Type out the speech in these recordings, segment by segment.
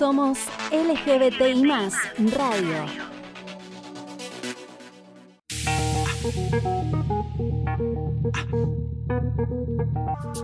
Somos LGBTI más Radio.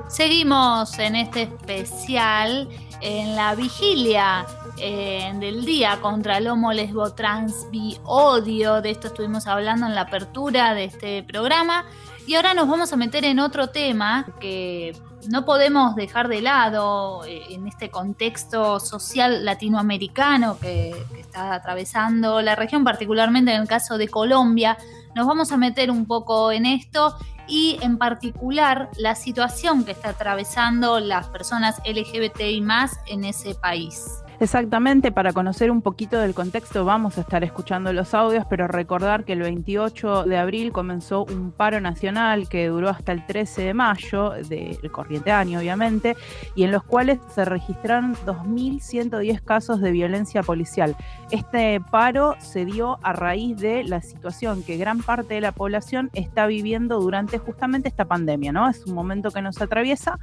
Seguimos en este especial en la vigilia eh, del día contra el homo, lesbo, trans, bi, odio. De esto estuvimos hablando en la apertura de este programa. Y ahora nos vamos a meter en otro tema que no podemos dejar de lado eh, en este contexto social latinoamericano que, está atravesando la región, particularmente en el caso de Colombia. Nos vamos a meter un poco en esto y en particular la situación que está atravesando las personas LGBTI más en ese país. Exactamente, para conocer un poquito del contexto vamos a estar escuchando los audios, pero recordar que el 28 de abril comenzó un paro nacional que duró hasta el 13 de mayo, del corriente año obviamente, y en los cuales se registraron 2.110 casos de violencia policial. Este paro se dio a raíz de la situación que gran parte de la población está viviendo durante justamente esta pandemia, ¿no? Es un momento que nos atraviesa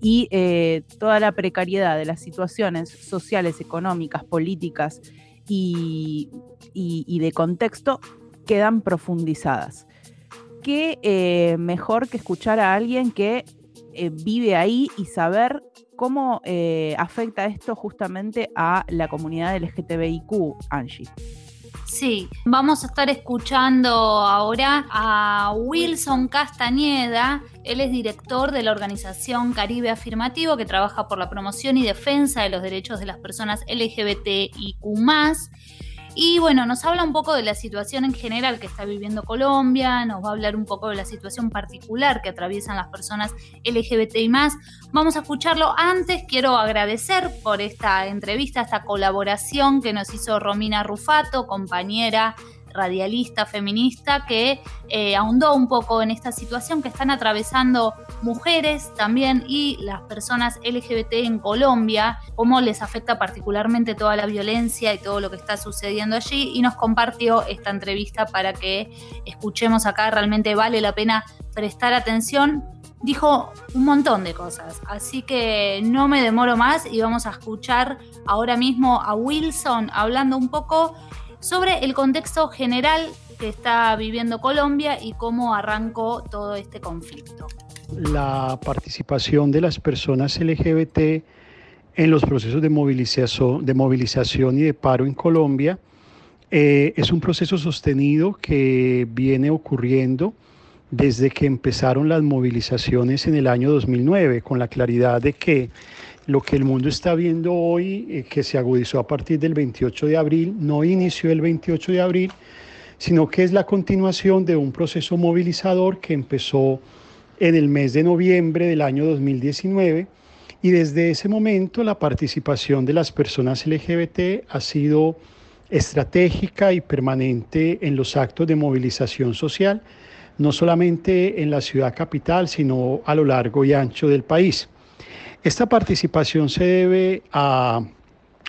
y eh, toda la precariedad de las situaciones sociales económicas, políticas y, de contexto quedan profundizadas. ¿Qué eh, mejor que escuchar a alguien que eh, vive ahí y saber cómo eh, afecta esto justamente a la comunidad LGTBIQ, Angie? Sí, vamos a estar escuchando ahora a Wilson Castañeda. Él es director de la organización Caribe Afirmativo que trabaja por la promoción y defensa de los derechos de las personas LGBTIQ y bueno, nos habla un poco de la situación en general que está viviendo Colombia, nos va a hablar un poco de la situación particular que atraviesan las personas LGBTI más. Vamos a escucharlo. Antes quiero agradecer por esta entrevista, esta colaboración que nos hizo Romina Rufato, compañera radialista feminista que eh, ahondó un poco en esta situación que están atravesando mujeres también y las personas LGBT en Colombia, cómo les afecta particularmente toda la violencia y todo lo que está sucediendo allí y nos compartió esta entrevista para que escuchemos acá, realmente vale la pena prestar atención dijo un montón de cosas. Así que no me demoro más y vamos a escuchar ahora mismo a Wilson hablando un poco sobre el contexto general que está viviendo Colombia y cómo arrancó todo este conflicto. La participación de las personas LGBT en los procesos de movilización, y de paro en Colombia eh, es un proceso sostenido que viene ocurriendo desde que empezaron las movilizaciones en el año 2009, con la claridad de que lo que el mundo está viendo hoy, eh, que se agudizó a partir del 28 de abril, no inició el 28 de abril, sino que es la continuación de un proceso movilizador que empezó en el mes de noviembre del año 2019 y desde ese momento la participación de las personas LGBT ha sido estratégica y permanente en los actos de movilización social, no solamente en la ciudad capital, sino a lo largo y ancho del país. Esta participación se debe a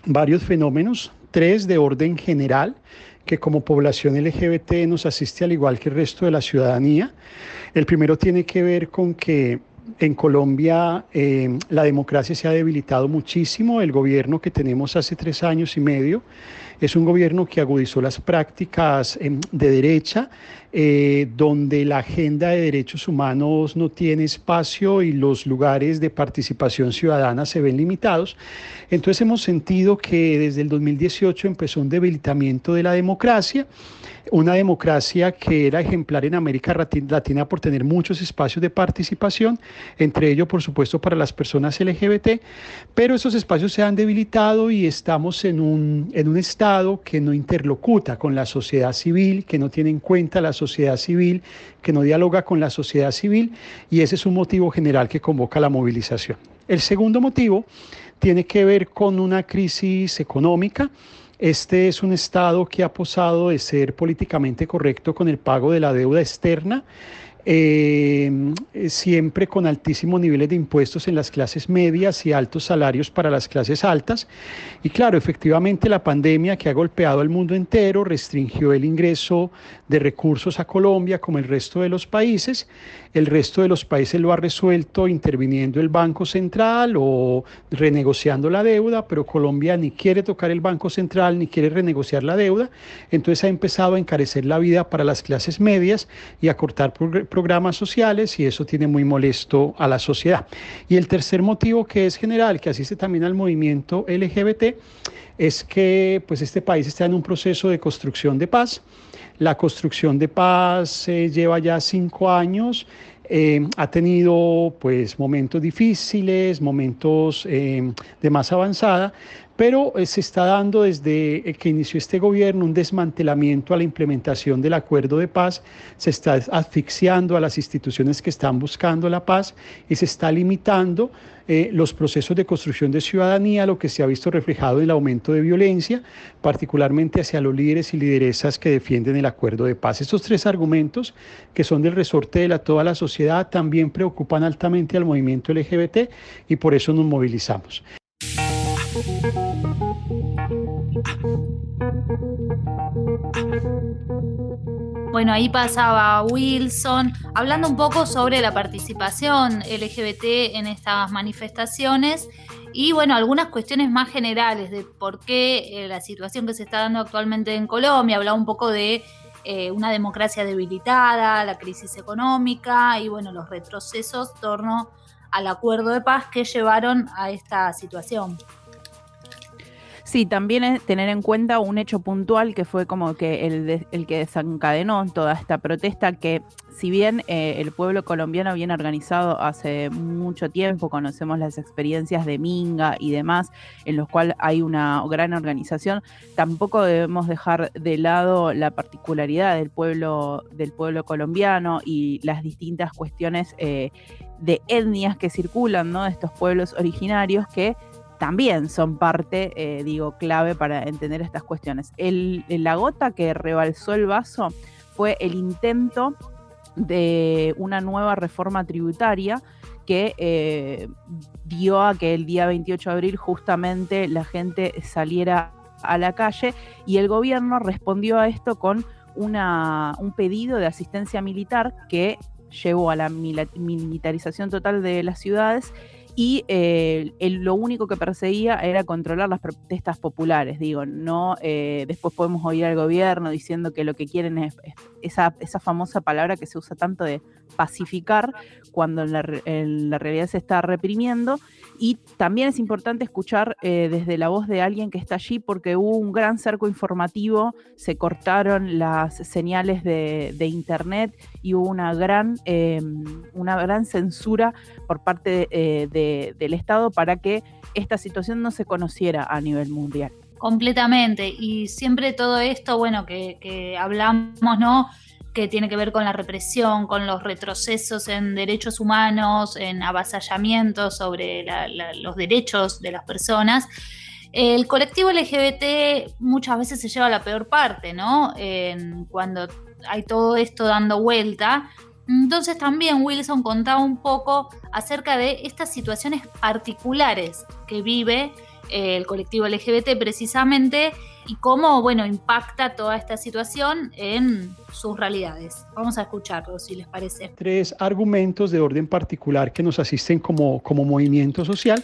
varios fenómenos, tres de orden general, que como población LGBT nos asiste al igual que el resto de la ciudadanía. El primero tiene que ver con que en Colombia eh, la democracia se ha debilitado muchísimo. El gobierno que tenemos hace tres años y medio es un gobierno que agudizó las prácticas em, de derecha, eh, donde la agenda de derechos humanos no tiene espacio y los lugares de participación ciudadana se ven limitados. Entonces hemos sentido que desde el 2018 empezó un debilitamiento de la democracia una democracia que era ejemplar en América Latina por tener muchos espacios de participación, entre ellos, por supuesto, para las personas LGBT, pero esos espacios se han debilitado y estamos en un, en un estado que no interlocuta con la sociedad civil, que no tiene en cuenta la sociedad civil, que no dialoga con la sociedad civil, y ese es un motivo general que convoca la movilización. El segundo motivo tiene que ver con una crisis económica este es un Estado que ha posado de ser políticamente correcto con el pago de la deuda externa eh, siempre con altísimos niveles de impuestos en las clases medias y altos salarios para las clases altas. Y claro, efectivamente la pandemia que ha golpeado al mundo entero restringió el ingreso de recursos a Colombia como el resto de los países. El resto de los países lo ha resuelto interviniendo el Banco Central o renegociando la deuda, pero Colombia ni quiere tocar el Banco Central ni quiere renegociar la deuda. Entonces ha empezado a encarecer la vida para las clases medias y a cortar programas sociales y eso tiene muy molesto a la sociedad. Y el tercer motivo que es general, que asiste también al movimiento LGBT, es que pues este país está en un proceso de construcción de paz. La construcción de paz lleva ya cinco años. Eh, ha tenido pues momentos difíciles, momentos eh, de más avanzada, pero eh, se está dando desde eh, que inició este gobierno un desmantelamiento a la implementación del acuerdo de paz, se está asfixiando a las instituciones que están buscando la paz y se está limitando eh, los procesos de construcción de ciudadanía, lo que se ha visto reflejado en el aumento de violencia, particularmente hacia los líderes y lideresas que defienden el acuerdo de paz. Estos tres argumentos, que son del resorte de la, toda la sociedad, también preocupan altamente al movimiento LGBT y por eso nos movilizamos. Bueno, ahí pasaba Wilson hablando un poco sobre la participación LGBT en estas manifestaciones y bueno, algunas cuestiones más generales de por qué eh, la situación que se está dando actualmente en Colombia, hablaba un poco de eh, una democracia debilitada, la crisis económica y bueno, los retrocesos torno al acuerdo de paz que llevaron a esta situación. Sí, también es tener en cuenta un hecho puntual que fue como que el, el que desencadenó toda esta protesta, que si bien eh, el pueblo colombiano viene organizado hace mucho tiempo, conocemos las experiencias de Minga y demás, en los cuales hay una gran organización, tampoco debemos dejar de lado la particularidad del pueblo, del pueblo colombiano y las distintas cuestiones eh, de etnias que circulan, ¿no? De estos pueblos originarios que también son parte, eh, digo, clave para entender estas cuestiones. El, la gota que rebalsó el vaso fue el intento de una nueva reforma tributaria que eh, dio a que el día 28 de abril justamente la gente saliera a la calle y el gobierno respondió a esto con un pedido de asistencia militar que llevó a la militarización total de las ciudades y eh, lo único que perseguía era controlar las protestas populares, digo, no eh, después podemos oír al gobierno diciendo que lo que quieren es, esa, esa, famosa palabra que se usa tanto de pacificar cuando en la, realidad se está reprimiendo. Y también es importante escuchar eh, desde la voz de alguien que está allí porque hubo un gran cerco informativo, se cortaron las señales de, internet y hubo una gran, em, una gran censura por parte de del Estado para que esta situación no se conociera a nivel mundial. Completamente. Y siempre todo esto, bueno, que, hablamos, ¿no? que tiene que ver con la represión, con los retrocesos en derechos humanos, en avasallamientos sobre los derechos de las personas. El colectivo LGBT muchas veces se lleva la peor parte, ¿no? cuando hay todo esto dando vuelta, entonces también Wilson contaba un poco acerca de estas situaciones particulares que vive eh, el colectivo LGBT precisamente y cómo, bueno, impacta toda esta situación en sus realidades. Vamos a escucharlo, si les parece. Tres argumentos de orden particular que nos asisten como, como movimiento social.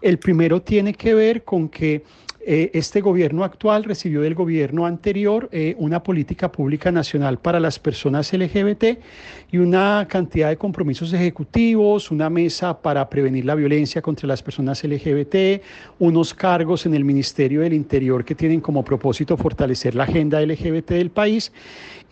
El primero tiene que ver con que eh, este gobierno actual recibió del gobierno anterior eh, una política pública nacional para las personas LGBT y una cantidad de compromisos ejecutivos, una mesa para prevenir la violencia contra las personas LGBT, unos cargos en el Ministerio del Interior que tienen como propósito fortalecer la agenda LGBT del país.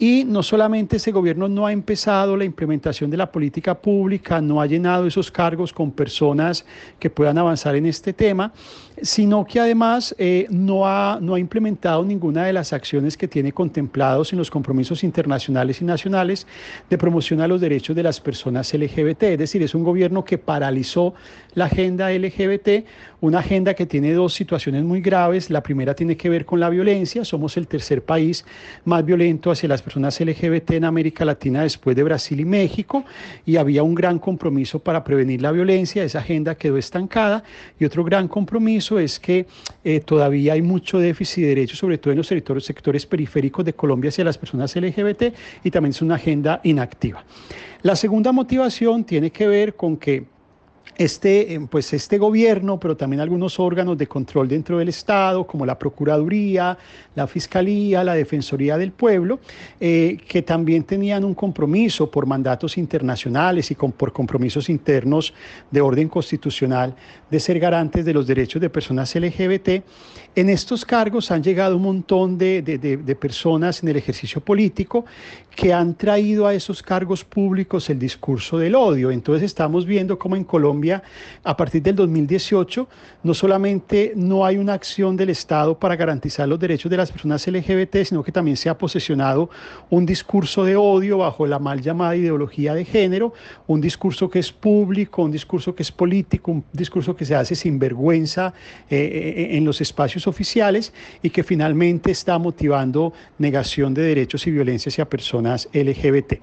Y no solamente ese gobierno no ha empezado la implementación de la política pública, no ha llenado esos cargos con personas que puedan avanzar en este tema, sino que además eh, no, ha, no ha implementado ninguna de las acciones que tiene contemplados en los compromisos internacionales y nacionales de promoción a los derechos de las personas LGBT. Es decir, es un gobierno que paralizó la agenda LGBT, una agenda que tiene dos situaciones muy graves. La primera tiene que ver con la violencia. Somos el tercer país más violento hacia las personas LGBT en América Latina después de Brasil y México y había un gran compromiso para prevenir la violencia. Esa agenda quedó estancada y otro gran compromiso es que eh, todavía hay mucho déficit de derechos, sobre todo en los sectores periféricos de Colombia hacia las personas LGBT y también es una agenda inactiva. La segunda motivación tiene que ver con que este, eh, pues este gobierno, pero también algunos órganos de control dentro del Estado, como la Procuraduría, la Fiscalía, la Defensoría del Pueblo, eh, que también tenían un compromiso por mandatos internacionales y por compromisos internos de orden constitucional de ser garantes de los derechos de personas LGBT. En estos cargos han llegado un montón de, de personas en el ejercicio político que han traído a esos cargos públicos el discurso del odio. Entonces estamos viendo cómo en Colombia a partir del 2018, no solamente no hay una acción del Estado para garantizar los derechos de las personas LGBT, sino que también se ha posesionado un discurso de odio bajo la mal llamada ideología de género, un discurso que es público, un discurso que es político, un discurso que se hace sin vergüenza eh, eh, en los espacios oficiales y que finalmente está motivando negación de derechos y violencia hacia personas LGBT.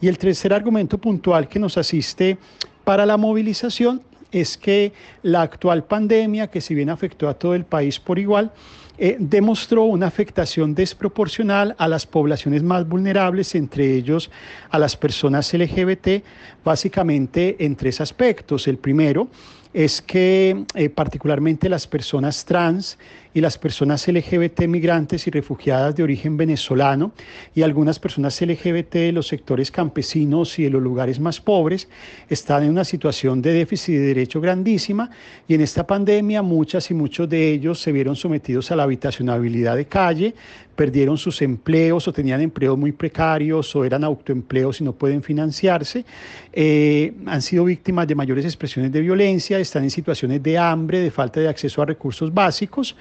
Y el tercer argumento puntual que nos asiste para la movilización es que la actual pandemia, que si bien afectó a todo el país por igual, eh, demostró una afectación desproporcional a las poblaciones más vulnerables, entre ellos a las personas LGBT, básicamente en tres aspectos. El primero es que eh, particularmente las personas trans y las personas LGBT migrantes y refugiadas de origen venezolano y algunas personas LGBT de los sectores campesinos y de los lugares más pobres están en una situación de déficit de derecho grandísima y en esta pandemia muchas y muchos de ellos se vieron sometidos a la habitacionabilidad de calle, perdieron sus empleos o tenían empleos muy precarios o eran autoempleos y no pueden financiarse, eh, han sido víctimas de mayores expresiones de violencia, están en situaciones de hambre, de falta de acceso a recursos básicos.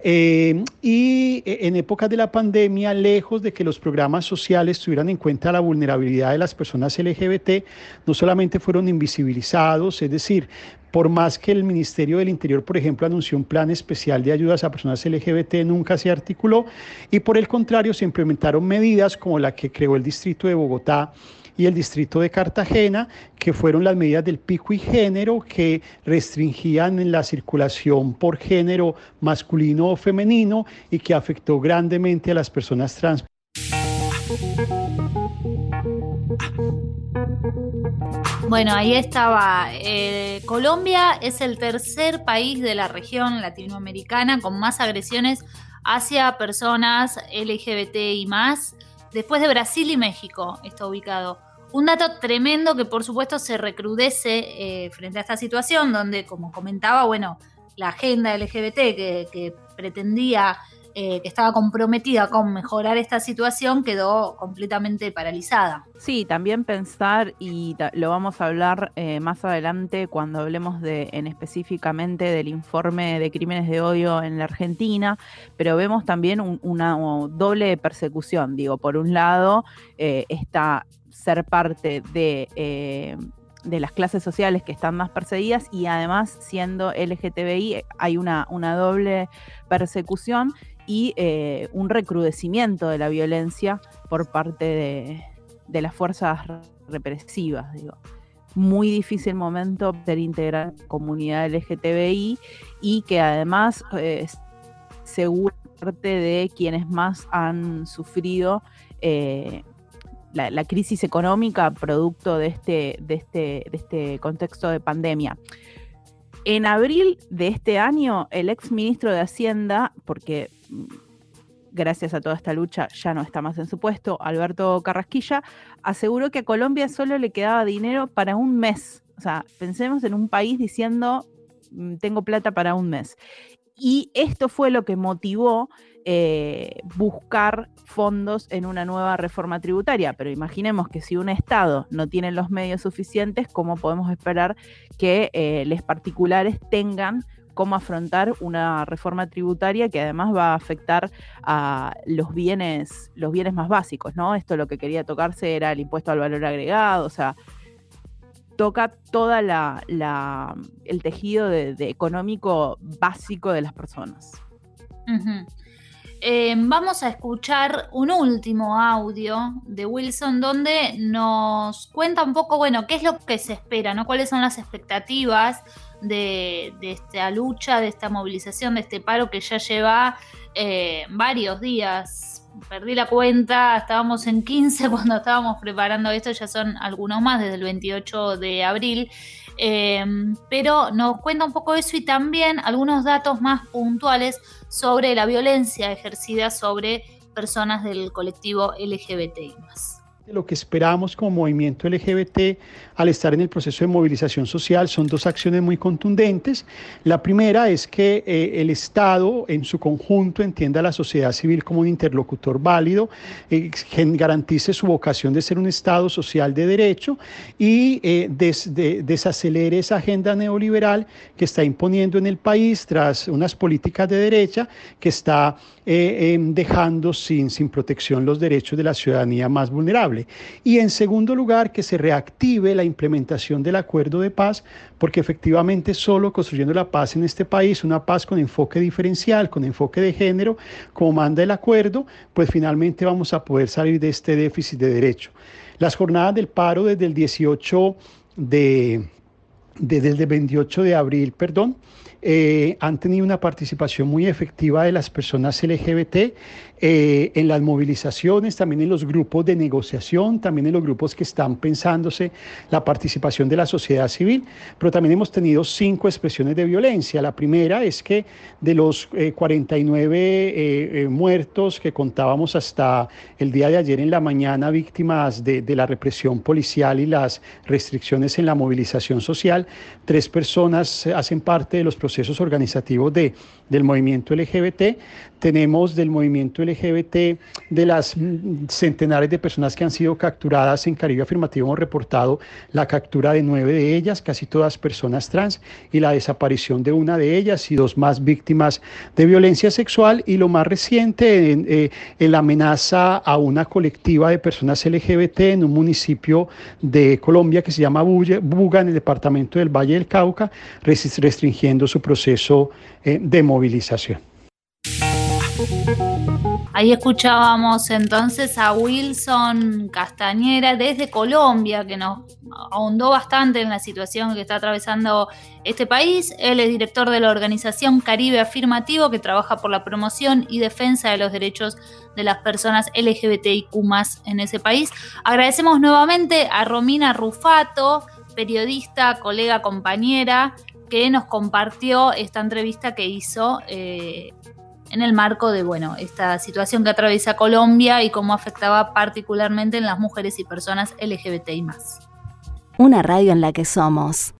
Eh, y en épocas de la pandemia, lejos de que los programas sociales tuvieran en cuenta la vulnerabilidad de las personas LGBT, no solamente fueron invisibilizados, es decir, por más que el Ministerio del Interior, por ejemplo, anunció un plan especial de ayudas a personas LGBT, nunca se articuló y por el contrario se implementaron medidas como la que creó el Distrito de Bogotá y el distrito de Cartagena, que fueron las medidas del pico y género que restringían la circulación por género masculino o femenino y que afectó grandemente a las personas trans. Bueno, ahí estaba. Eh, Colombia es el tercer país de la región latinoamericana con más agresiones hacia personas LGBT y más. Después de Brasil y México está ubicado. Un dato tremendo que por supuesto se recrudece eh, frente a esta situación, donde, como comentaba, bueno, la agenda LGBT que, que pretendía eh, que estaba comprometida con mejorar esta situación quedó completamente paralizada. Sí, también pensar, y lo vamos a hablar eh, más adelante cuando hablemos de, en específicamente del informe de crímenes de odio en la Argentina, pero vemos también una doble persecución. Digo, por un lado, eh, está ser parte de de las clases sociales que están más perseguidas y además siendo LGTBI hay una, una doble persecución y eh, un recrudecimiento de la violencia por parte de, las fuerzas represivas. Digo. Muy difícil momento ser integrar comunidad LGTBI y que además eh, seguro parte de quienes más han sufrido eh, la, crisis económica producto de este, de, este, de este contexto de pandemia. En abril de este año, el ex ministro de Hacienda, porque gracias a toda esta lucha ya no está más en su puesto, Alberto Carrasquilla, aseguró que a Colombia solo le quedaba dinero para un mes. O sea, pensemos en un país diciendo, mm, tengo plata para un mes. Y esto fue lo que motivó eh, buscar fondos en una nueva reforma tributaria. Pero imaginemos que si un Estado no tiene los medios suficientes, ¿cómo podemos esperar que eh, los particulares tengan cómo afrontar una reforma tributaria que además va a afectar a los bienes, los bienes más básicos, ¿no? Esto lo que quería tocarse era el impuesto al valor agregado, o sea, toca toda la, el tejido económico básico de las personas. Eh, vamos a escuchar un último audio de Wilson donde nos cuenta un poco, bueno, qué es lo que se espera, ¿no? Cuáles son las expectativas de, esta lucha, de esta movilización, de este paro que ya lleva eh, varios días. Perdí la cuenta, estábamos en 15 cuando estábamos preparando esto, ya son algunos más desde el 28 de abril. Em, pero nos cuenta un poco eso y también algunos datos más puntuales sobre la violencia ejercida sobre personas del colectivo LGBTI lo que esperamos como movimiento LGBT al estar en el proceso de movilización social son dos acciones muy contundentes. La primera es que eh, el Estado en su conjunto entienda a la sociedad civil como un interlocutor válido, eh, garantice su vocación de ser un Estado social de derecho y eh, desacelere esa agenda neoliberal que está imponiendo en el país tras unas políticas de derecha que está em, dejando sin, sin protección los derechos de la ciudadanía más vulnerable. Y en segundo lugar, que se reactive la implementación del acuerdo de paz, porque efectivamente solo construyendo la paz en este país, una paz con enfoque diferencial, con enfoque de género, como manda el acuerdo, pues finalmente vamos a poder salir de este déficit de derecho. Las jornadas del paro desde el 18 de desde el 28 de abril, perdón, eh, han tenido una participación muy efectiva de las personas LGBT eh, en las movilizaciones, también en los grupos de negociación, también en los grupos que están pensándose la participación de la sociedad civil, pero también hemos tenido cinco expresiones de violencia. La primera es que de los 49 eh, muertos que contábamos hasta el día de ayer en la mañana, víctimas de, de la represión policial y las restricciones en la movilización social, tres personas hacen parte de los procesos organizativos de, del movimiento LGBT. Tenemos del movimiento LGBT de las centenares de personas que han sido capturadas en Caribe Afirmativo. Hemos reportado la captura de nueve de ellas, casi todas personas trans, y la desaparición de una de ellas y dos más víctimas de violencia sexual. Y lo más reciente, en, eh, la amenaza a una colectiva de personas LGBT en un municipio de Colombia que se llama Buga, en el departamento del Valle del Cauca, restringiendo su proceso eh, de movilización. Ahí escuchábamos entonces a Wilson Castañera desde Colombia, que nos ahondó bastante en la situación que está atravesando este país. Él es director de la organización Caribe Afirmativo, que trabaja por la promoción y defensa de los derechos de las personas LGBTIQ en ese país. Agradecemos nuevamente a Romina Rufato, periodista, colega, compañera, que nos compartió esta entrevista que hizo eh, en el marco de bueno, esta situación que atraviesa Colombia y cómo afectaba particularmente en las mujeres y personas LGBTI. Una radio en la que somos